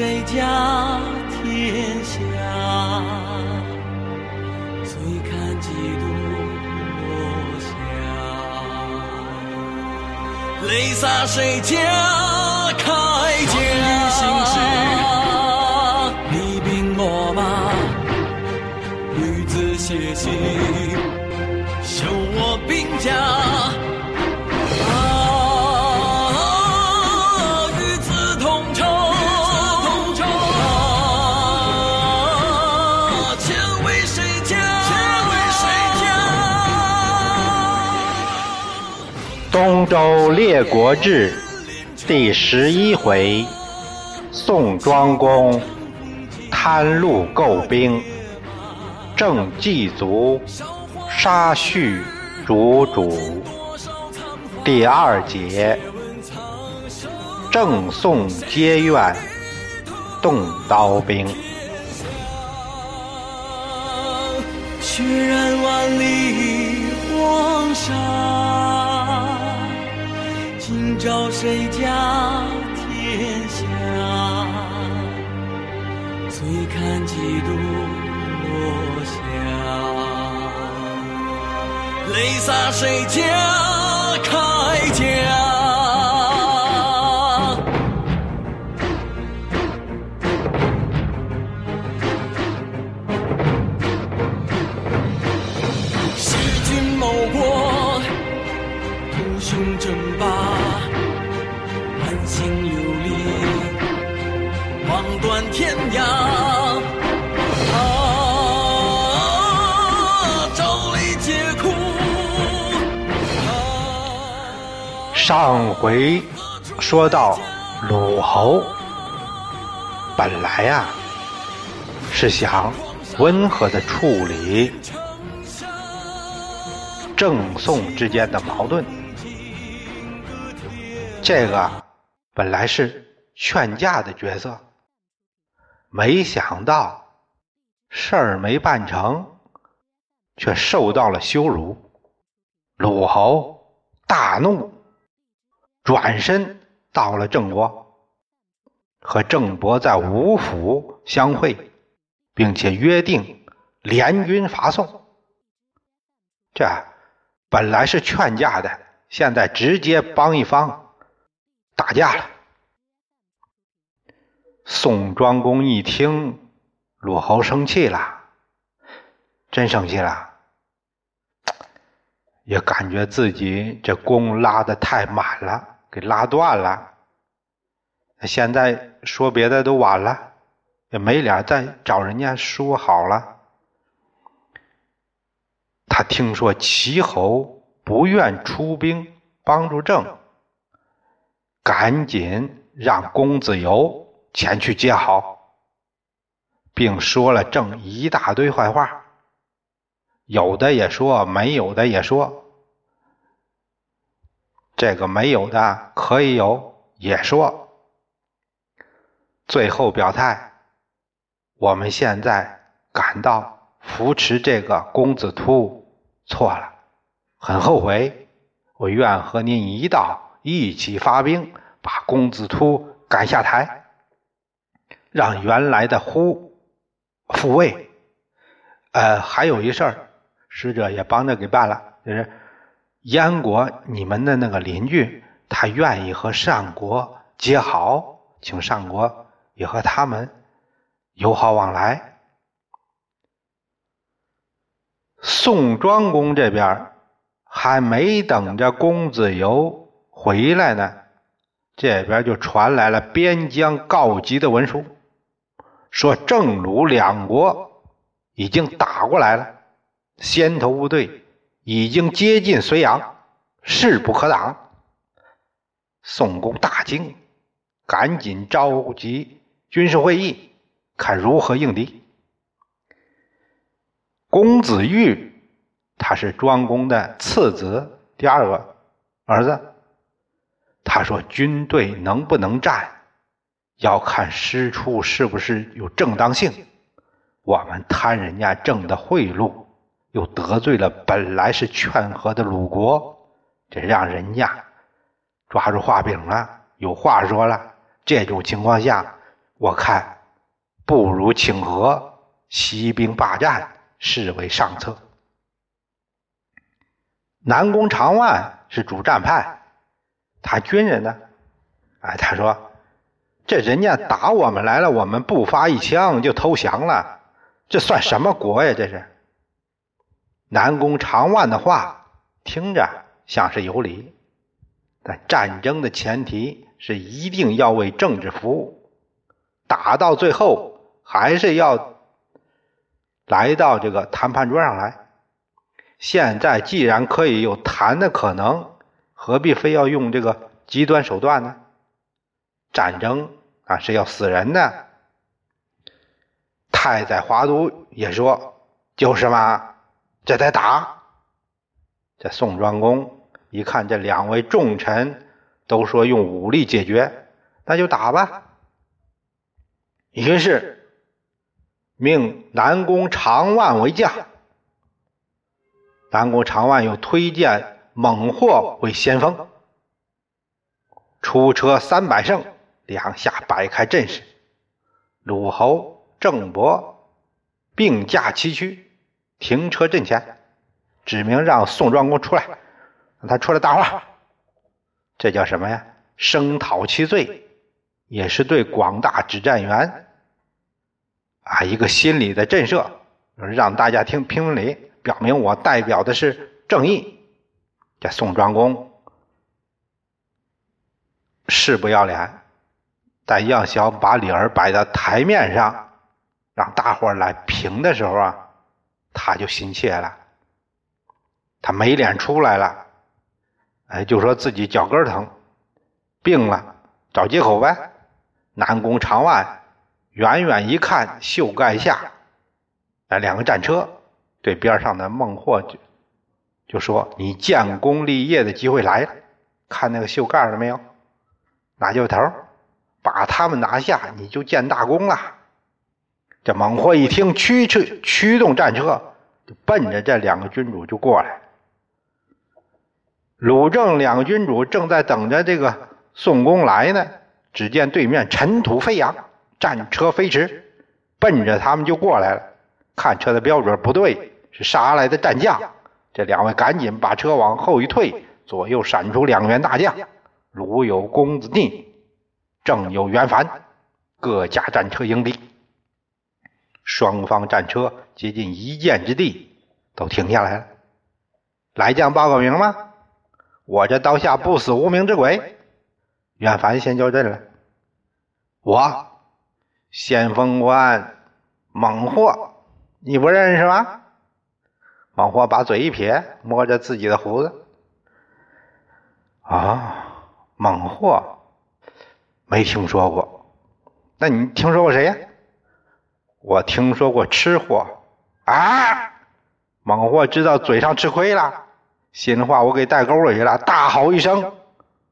谁家天下？醉看几度落霞。泪洒谁家铠甲？你兵我马，女子写信，修我兵家。《东周列国志》第十一回：宋庄公贪禄购兵，郑季卒杀婿逐主。第二节：郑宋皆怨动刀兵。血染万里黄沙。今朝谁家天下？醉看几度落霞。泪洒谁家铠甲？上回说到鲁侯，本来呀是想温和的处理郑宋之间的矛盾，这个本来是劝架的角色。没想到事儿没办成，却受到了羞辱。鲁侯大怒，转身到了郑国，和郑伯在吴府相会，并且约定联军伐宋。这本来是劝架的，现在直接帮一方打架了。宋庄公一听，鲁侯生气了，真生气了，也感觉自己这弓拉的太满了，给拉断了。现在说别的都晚了，也没脸再找人家说好了。他听说齐侯不愿出兵帮助郑，赶紧让公子游。前去接好，并说了郑一大堆坏话，有的也说，没有的也说。这个没有的可以有，也说。最后表态，我们现在感到扶持这个公子突错了，很后悔。我愿和您一道一起发兵，把公子突赶下台。让原来的呼复位，呃，还有一事儿，使者也帮着给办了，就是燕国你们的那个邻居，他愿意和上国结好，请上国也和他们友好往来。宋庄公这边还没等着公子游回来呢，这边就传来了边疆告急的文书。说郑鲁两国已经打过来了，先头部队已经接近睢阳，势不可挡。宋公大惊，赶紧召集军事会议，看如何应敌。公子玉他是庄公的次子，第二个儿子。他说：“军队能不能战？”要看师出是不是有正当性，我们贪人家挣的贿赂，又得罪了本来是劝和的鲁国，这让人家抓住画柄了，有话说了。这种情况下，我看不如请和，息兵霸战，是为上策。南宫长万是主战派，他军人呢？哎，他说：“这人家打我们来了，我们不发一枪就投降了，这算什么国呀？这是。”南宫长万的话听着像是有理，但战争的前提是一定要为政治服务，打到最后还是要来到这个谈判桌上来。现在既然可以有谈的可能，何必非要用这个极端手段呢？战争啊是要死人的。太宰华都也说：“就是嘛，这得打。”这宋庄公一看这两位重臣都说用武力解决，那就打吧。于是命南宫长万为将。南宫长万又推荐猛获为先锋，出车三百乘，两下摆开阵势，鲁侯、郑伯并驾齐驱，停车阵前，指明让宋庄公出来，让他出来答话。这叫什么呀？声讨其罪，也是对广大指战员啊一个心理的震慑，让大家听评理。表明我代表的是正义。这宋庄公是不要脸，但要想把理儿摆到台面上，让大伙来评的时候啊，他就心切了。他没脸出来了，哎，就说自己脚跟疼，病了，找借口呗。南宫长万远远一看，袖盖下那两个战车。对边上的孟获就就说：“你建功立业的机会来了，看那个秀盖了没有？拿就头，把他们拿下，你就建大功了。”这孟获一听，驱车驱动战车，就奔着这两个君主就过来。鲁郑两个君主正在等着这个宋公来呢，只见对面尘土飞扬，战车飞驰，奔着他们就过来了。看车的标准不对。是杀来的战将，这两位赶紧把车往后一退，左右闪出两员大将，鲁有公子定，正有袁凡，各驾战车迎敌。双方战车接近一箭之地，都停下来了。来将报个名吗？我这刀下不死无名之鬼。袁凡先交阵了。我先锋官猛货，你不认识吗？孟获把嘴一撇，摸着自己的胡子：“啊，孟获，没听说过。那你听说过谁呀？我听说过吃货。啊！孟获知道嘴上吃亏了，心话我给带沟里去了，大吼一声，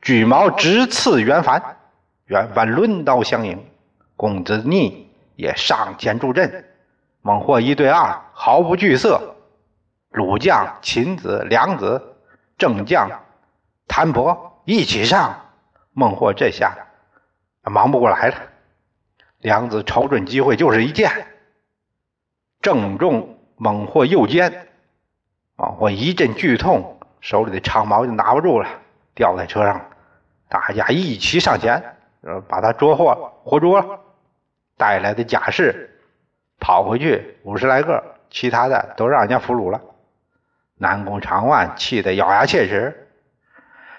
巨矛直刺袁凡。袁凡抡刀相迎，公子逆也上前助阵。孟获一对二，毫不惧色。”鲁将秦子、梁子、郑将谭伯一起上，孟获这下忙不过来了。梁子瞅准机会，就是一箭，正中孟获右肩。孟获一阵剧痛，手里的长矛就拿不住了，掉在车上。大家一起上前，把他捉获，活捉了。带来的甲士跑回去五十来个，其他的都让人家俘虏了。南宫长万气得咬牙切齿，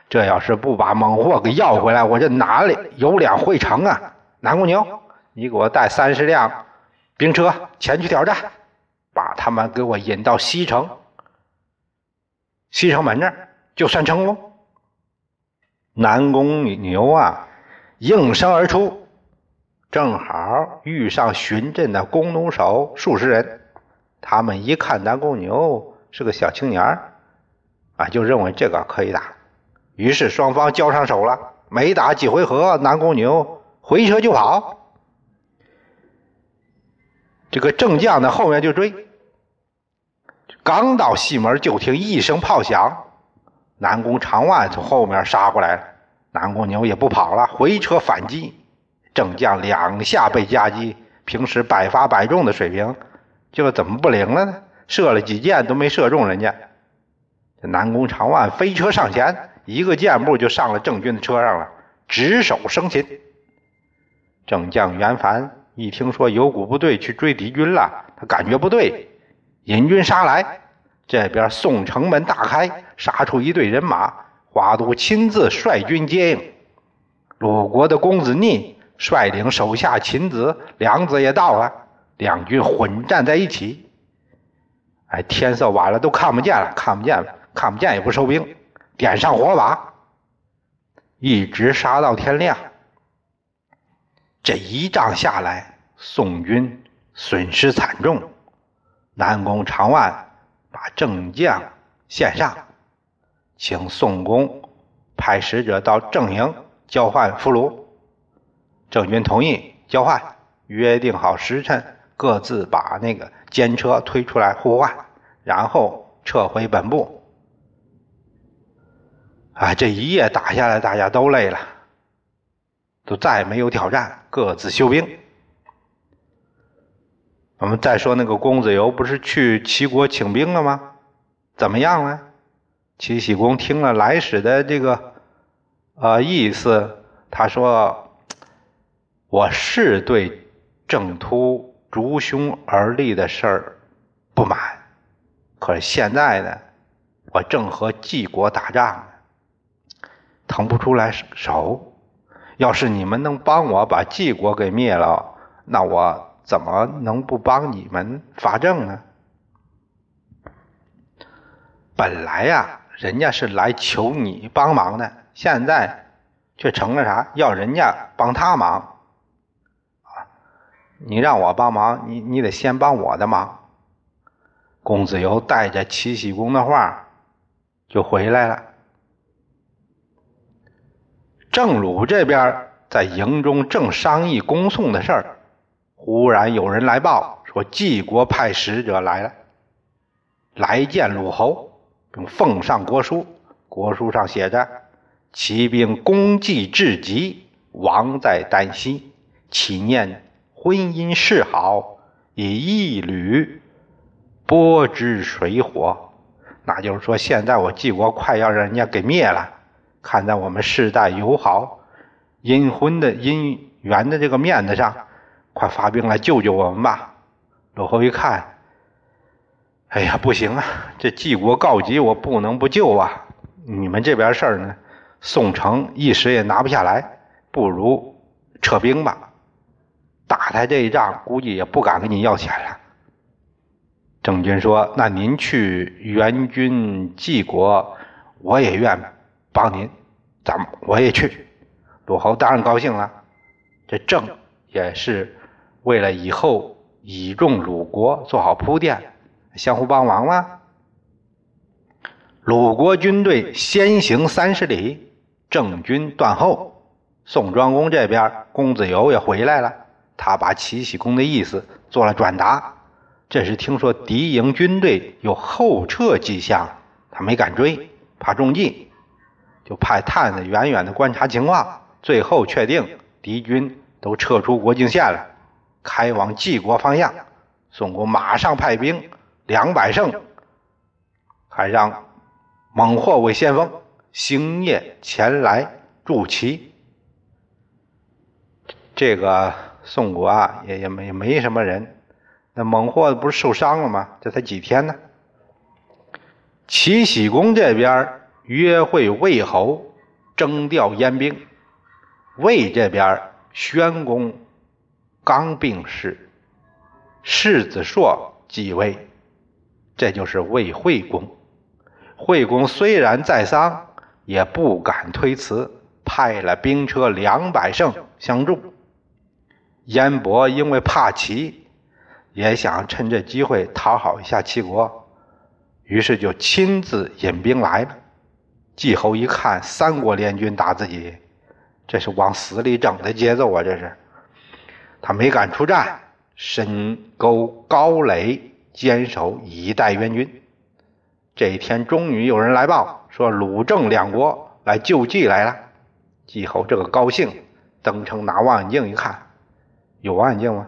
这要是不把猛货给要回来，我这哪里有脸回城啊？南宫牛，你给我带三十辆兵车前去挑战，把他们给我引到西城，西城门那儿就算成功。南宫牛啊，应声而出，正好遇上巡阵的弓弩手数十人，他们一看南宫牛。是个小青年儿，啊，就认为这个可以打，于是双方交上手了。没打几回合，南宫牛回车就跑，这个正将在后面就追。刚到西门，就听一声炮响，南宫长万从后面杀过来了。南宫牛也不跑了，回车反击，郑将两下被夹击，平时百发百中的水平，就怎么不灵了呢？射了几箭都没射中人家。这南宫长万飞车上前，一个箭步就上了郑军的车上了，执手生擒。郑将袁凡一听说有股部队去追敌军了，他感觉不对，引军杀来。这边宋城门大开，杀出一队人马，华都亲自率军接应。鲁国的公子逆率领手下秦子、梁子也到了，两军混战在一起。哎，天色晚了，都看不见了，看不见了，看不见也不收兵，点上火把，一直杀到天亮。这一仗下来，宋军损失惨重，南宫长万把郑将献上，请宋公派使者到郑营交换俘虏。郑军同意交换，约定好时辰，各自把那个监车推出来互换，然后撤回本部。啊，这一夜打下来，大家都累了。都再也没有挑战，各自休兵。我们再说那个公子游，不是去齐国请兵了吗？怎么样了？齐僖公听了来使的这个呃意思，他说：“我是对郑突逐凶而立的事儿不满，可是现在呢，我正和晋国打仗呢，腾不出来手。”要是你们能帮我把晋国给灭了，那我怎么能不帮你们伐郑呢？本来呀，人家是来求你帮忙的，现在却成了啥？要人家帮他忙啊！你让我帮忙，你你得先帮我的忙。公子游带着齐僖公的话就回来了。郑鲁这边在营中正商议攻宋的事儿，忽然有人来报说晋国派使者来了，来见鲁侯，并奉上国书。国书上写着：“骑兵功绩至极，王在旦夕，祈念婚姻示好，以一缕波之水火。”那就是说，现在我晋国快要让人家给灭了。看在我们世代友好、姻婚的姻缘的这个面子上，快发兵来救救我们吧！鲁侯一看，哎呀，不行啊！这晋国告急，我不能不救啊！你们这边事儿呢，宋城一时也拿不下来，不如撤兵吧。打他这一仗，估计也不敢跟你要钱了。郑军说：“那您去援军晋国，我也愿。”帮您，咱们我也去。鲁侯当然高兴了。这郑也是为了以后倚重鲁国做好铺垫，相互帮忙嘛。鲁国军队先行三十里，郑军断后。宋庄公这边，公子游也回来了，他把齐僖公的意思做了转达。这是听说敌营军队有后撤迹象，他没敢追，怕中计。就派探子远远的观察情况，最后确定敌军都撤出国境线了，开往晋国方向。宋国马上派兵两百乘，还让猛获为先锋，星夜前来助齐。这个宋国啊，也也没没什么人。那猛获不是受伤了吗？这才几天呢？齐僖公这边。约会魏侯，征调燕兵。魏这边，宣公刚病逝，世子硕继位，这就是魏惠公。惠公虽然在丧，也不敢推辞，派了兵车两百乘相助。燕伯因为怕齐，也想趁这机会讨好一下齐国，于是就亲自引兵来了。季侯一看三国联军打自己，这是往死里整的节奏啊！这是，他没敢出战，深沟高垒坚守以待援军。这一天终于有人来报说鲁郑两国来救济来了。季侯这个高兴，登城拿望远镜一看，有望远镜吗？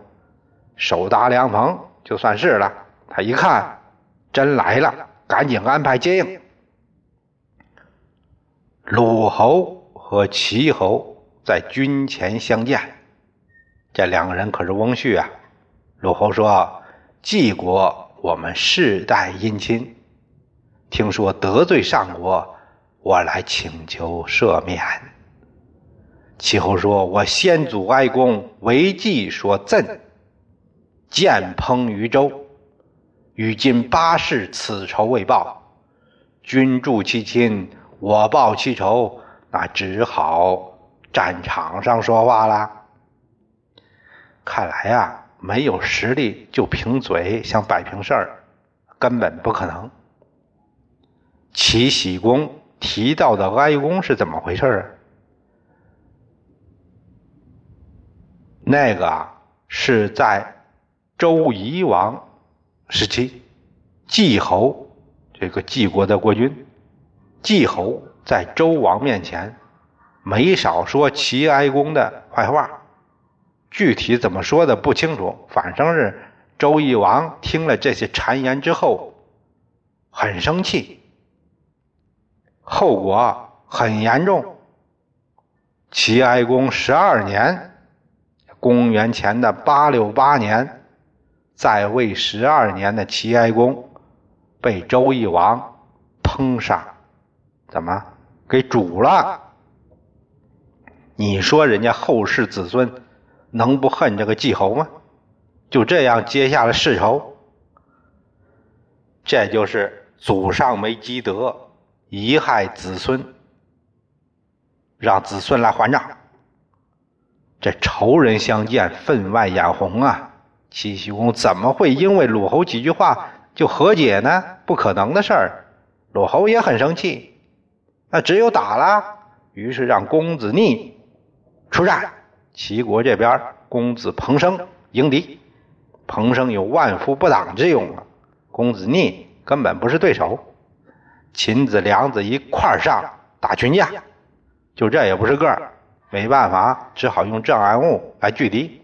手搭凉棚就算是了。他一看，真来了，赶紧安排接应。鲁侯和齐侯在军前相见，这两个人可是翁婿啊。鲁侯说：“晋国我们世代姻亲，听说得罪上国，我来请求赦免。”齐侯说：“我先祖哀公为计所赠，建烹于周，与今八世此仇未报，君助其亲。”我报其仇，那只好战场上说话了。看来呀，没有实力就凭嘴想摆平事儿，根本不可能。齐僖公提到的哀公是怎么回事啊？那个啊，是在周夷王时期，季侯这个季国的国君。季侯在周王面前没少说齐哀公的坏话，具体怎么说的不清楚，反正是周懿王听了这些谗言之后很生气，后果很严重。齐哀公十二年，公元前的八六八年，在位十二年的齐哀公被周懿王烹杀。怎么给煮了？你说人家后世子孙能不恨这个季侯吗？就这样结下了世仇，这就是祖上没积德，贻害子孙，让子孙来还账。这仇人相见，分外眼红啊！齐僖公怎么会因为鲁侯几句话就和解呢？不可能的事儿。鲁侯也很生气。那只有打了，于是让公子逆出战。齐国这边，公子彭生迎敌。彭生有万夫不挡之勇啊，公子逆根本不是对手。秦子、梁子一块上打群架，就这也不是个儿，没办法，只好用障碍物来拒敌。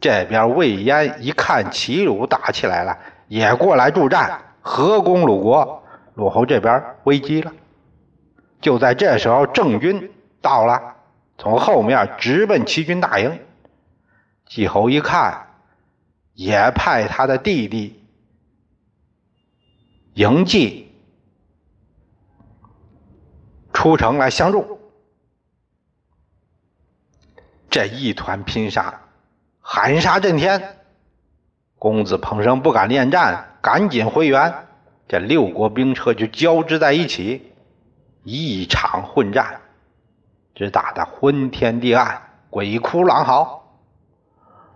这边魏延一看齐鲁打起来了，也过来助战，合攻鲁国。鲁侯这边危机了。就在这时候，郑军到了，从后面直奔齐军大营。季侯一看，也派他的弟弟嬴稷出城来相助。这一团拼杀，喊杀震天。公子彭生不敢恋战，赶紧回援。这六国兵车就交织在一起。一场混战，只打得昏天地暗，鬼哭狼嚎。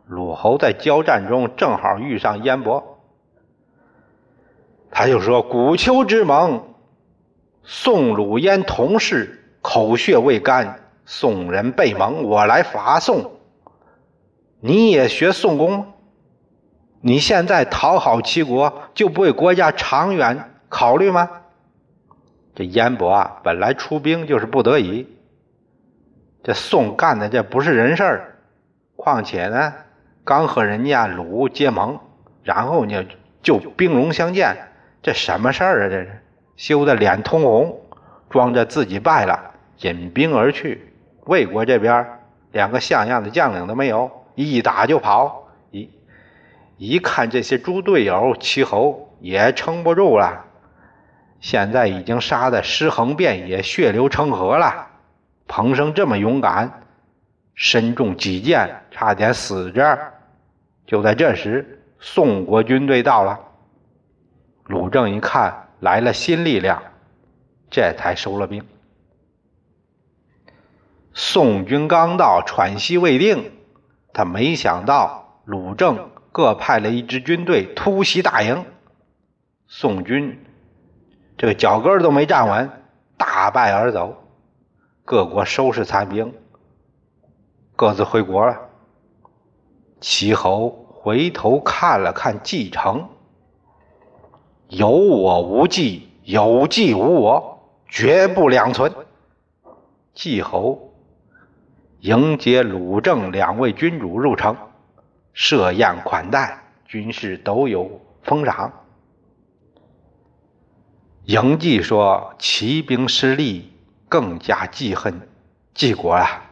鲁侯在交战中正好遇上燕伯，他就说：“古丘之盟，宋鲁燕同事，口血未干，宋人被盟，我来伐宋。你也学宋公？你现在讨好齐国，就不为国家长远考虑吗？”这燕伯啊，本来出兵就是不得已。这宋干的这不是人事儿，况且呢，刚和人家鲁结盟，然后呢就兵戎相见，这什么事儿啊？这是羞得脸通红，装着自己败了，引兵而去。魏国这边两个像样的将领都没有，一打就跑。一一看这些猪队友，齐侯也撑不住了。现在已经杀得尸横遍野，血流成河了。彭生这么勇敢，身中几箭，差点死这儿。就在这时，宋国军队到了。鲁正一看来了新力量，这才收了兵。宋军刚到，喘息未定，他没想到鲁正各派了一支军队突袭大营，宋军。这个脚跟都没站稳，大败而走。各国收拾残兵，各自回国了。齐侯回头看了看继承，有我无继，有继无我，绝不两存。季侯迎接鲁郑两位君主入城，设宴款待，军士都有封赏。嬴稷说：“齐兵失利，更加记恨晋国啊！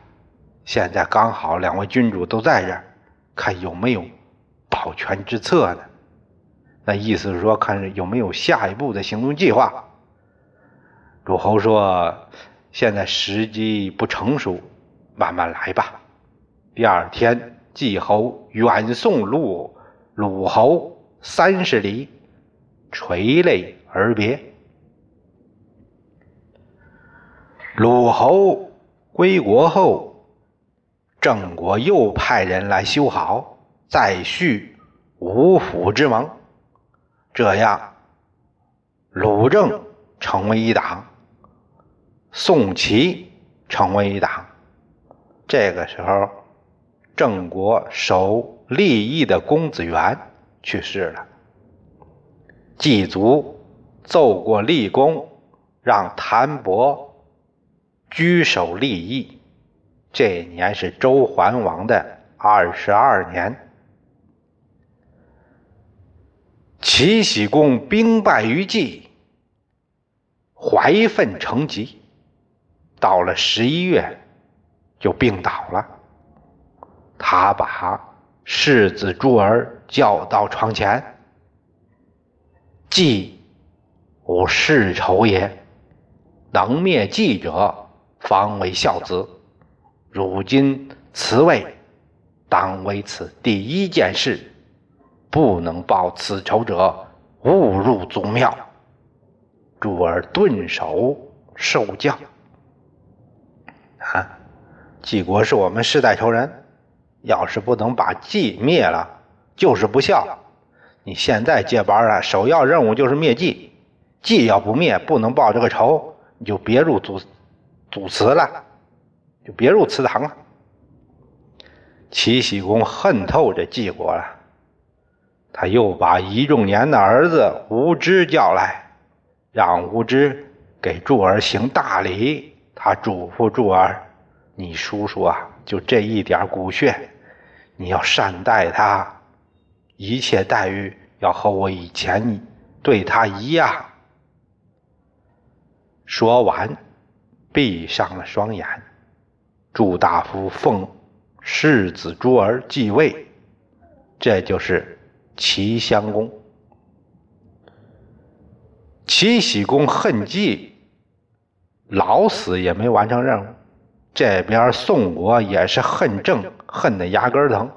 现在刚好两位君主都在这儿，看有没有保全之策呢？那意思是说，看有没有下一步的行动计划。”鲁侯说：“现在时机不成熟，慢慢来吧。”第二天，季侯远送鲁鲁侯三十里，垂泪而别。鲁侯归国后，郑国又派人来修好，再续五府之盟。这样，鲁郑成为一党，宋齐成为一党。这个时候，郑国守立义的公子元去世了，祭祖奏过立功，让谭伯。居守立义，这年是周桓王的二十二年。齐僖公兵败于冀，怀愤成疾，到了十一月就病倒了。他把世子朱儿叫到床前：“冀无世仇也，能灭冀者。”方为孝子，如今此位，当为此第一件事。不能报此仇者，误入祖庙。诸儿顿首受教。啊，晋国是我们世代仇人，要是不能把晋灭了，就是不孝。你现在接班啊，首要任务就是灭晋。晋要不灭，不能报这个仇，你就别入祖。祖祠了，就别入祠堂了。齐僖公恨透这晋国了，他又把仪仲年的儿子无知叫来，让无知给柱儿行大礼。他嘱咐柱儿：“你叔叔啊，就这一点骨血，你要善待他，一切待遇要和我以前对他一样。”说完。闭上了双眼，祝大夫奉世子朱儿继位，这就是齐襄公。齐僖公恨季，老死也没完成任务。这边宋国也是恨政，恨得牙根疼。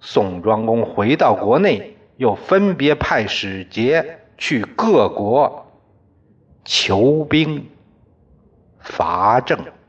宋庄公回到国内，又分别派使节去各国求兵。伐郑。